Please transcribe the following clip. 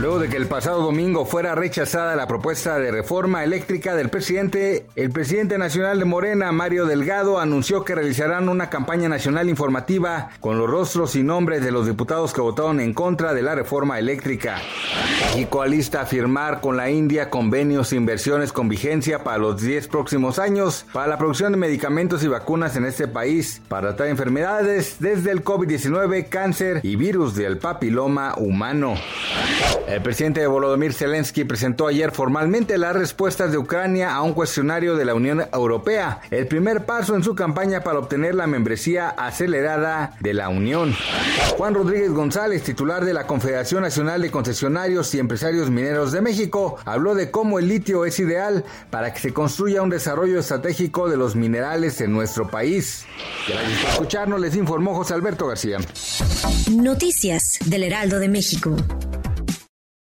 Luego de que el pasado domingo fuera rechazada la propuesta de reforma eléctrica del presidente, el presidente nacional de Morena, Mario Delgado, anunció que realizarán una campaña nacional informativa con los rostros y nombres de los diputados que votaron en contra de la reforma eléctrica. México alista a firmar con la India convenios e inversiones con vigencia para los 10 próximos años para la producción de medicamentos y vacunas en este país para tratar enfermedades desde el COVID-19, cáncer y virus del papiloma humano. El presidente Volodymyr Zelensky presentó ayer formalmente las respuestas de Ucrania a un cuestionario de la Unión Europea, el primer paso en su campaña para obtener la membresía acelerada de la Unión. Juan Rodríguez González, titular de la Confederación Nacional de Concesionarios y Empresarios Mineros de México, habló de cómo el litio es ideal para que se construya un desarrollo estratégico de los minerales en nuestro país. Gracias escucharnos, les informó José Alberto García. Noticias del Heraldo de México.